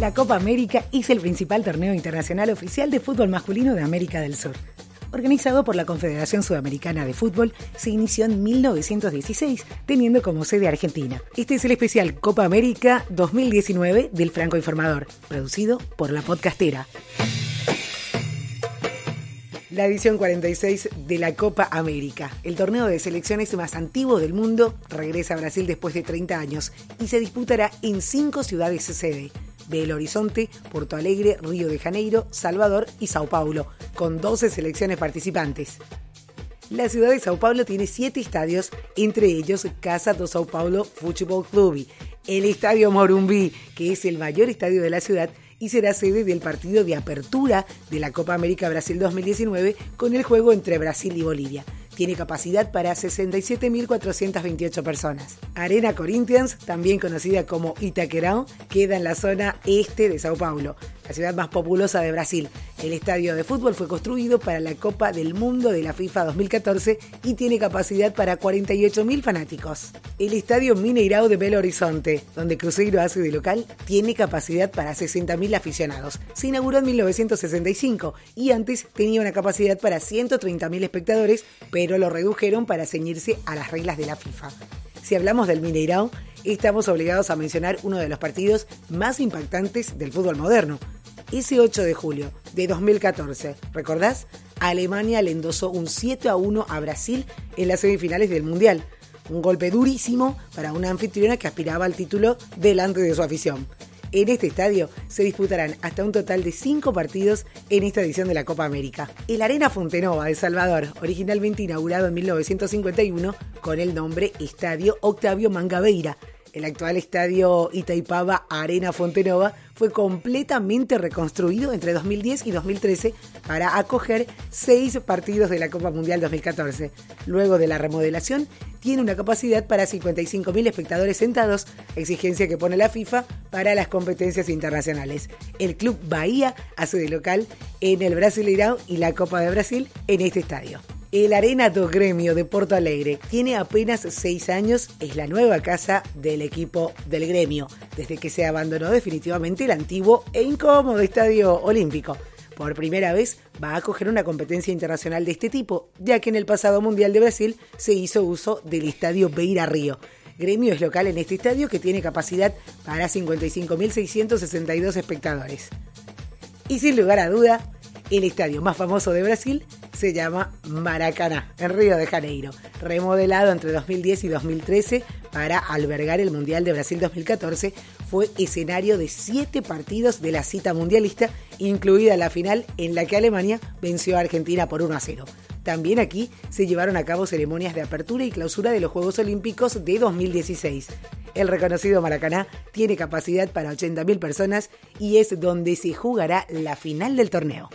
La Copa América es el principal torneo internacional oficial de fútbol masculino de América del Sur. Organizado por la Confederación Sudamericana de Fútbol, se inició en 1916, teniendo como sede Argentina. Este es el especial Copa América 2019 del Franco Informador, producido por La Podcastera. La edición 46 de la Copa América, el torneo de selecciones más antiguo del mundo, regresa a Brasil después de 30 años y se disputará en cinco ciudades sede. Belo Horizonte, Porto Alegre, Río de Janeiro, Salvador y Sao Paulo, con 12 selecciones participantes. La ciudad de Sao Paulo tiene siete estadios, entre ellos Casa do Sao Paulo Futebol Clube, el Estadio Morumbi, que es el mayor estadio de la ciudad y será sede del partido de apertura de la Copa América Brasil 2019 con el juego entre Brasil y Bolivia. Tiene capacidad para 67.428 personas. Arena Corinthians, también conocida como Itaquerão, queda en la zona este de Sao Paulo, la ciudad más populosa de Brasil. El estadio de fútbol fue construido para la Copa del Mundo de la FIFA 2014 y tiene capacidad para 48.000 fanáticos. El estadio Mineirao de Belo Horizonte, donde Cruzeiro hace de local, tiene capacidad para 60.000 aficionados. Se inauguró en 1965 y antes tenía una capacidad para 130.000 espectadores, pero lo redujeron para ceñirse a las reglas de la FIFA. Si hablamos del Mineirao, estamos obligados a mencionar uno de los partidos más impactantes del fútbol moderno, ese 8 de julio de 2014, ¿recordás? Alemania le endosó un 7 a 1 a Brasil en las semifinales del Mundial. Un golpe durísimo para una anfitriona que aspiraba al título delante de su afición. En este estadio se disputarán hasta un total de cinco partidos en esta edición de la Copa América. El Arena Fontenova de Salvador, originalmente inaugurado en 1951 con el nombre Estadio Octavio Mangabeira, el actual estadio Itaipava Arena Fontenova fue completamente reconstruido entre 2010 y 2013 para acoger seis partidos de la Copa Mundial 2014. Luego de la remodelación, tiene una capacidad para 55.000 espectadores sentados, exigencia que pone la FIFA para las competencias internacionales. El Club Bahía hace de local en el Brasileirão y la Copa de Brasil en este estadio. El Arena do Gremio de Porto Alegre tiene apenas seis años, es la nueva casa del equipo del gremio, desde que se abandonó definitivamente el antiguo e incómodo Estadio Olímpico. Por primera vez va a acoger una competencia internacional de este tipo, ya que en el pasado Mundial de Brasil se hizo uso del Estadio Beira Río. Gremio es local en este estadio que tiene capacidad para 55.662 espectadores. Y sin lugar a duda, el estadio más famoso de Brasil se llama Maracaná, en Río de Janeiro, remodelado entre 2010 y 2013 para albergar el Mundial de Brasil 2014, fue escenario de siete partidos de la cita mundialista, incluida la final en la que Alemania venció a Argentina por 1 a 0. También aquí se llevaron a cabo ceremonias de apertura y clausura de los Juegos Olímpicos de 2016. El reconocido Maracaná tiene capacidad para 80.000 personas y es donde se jugará la final del torneo.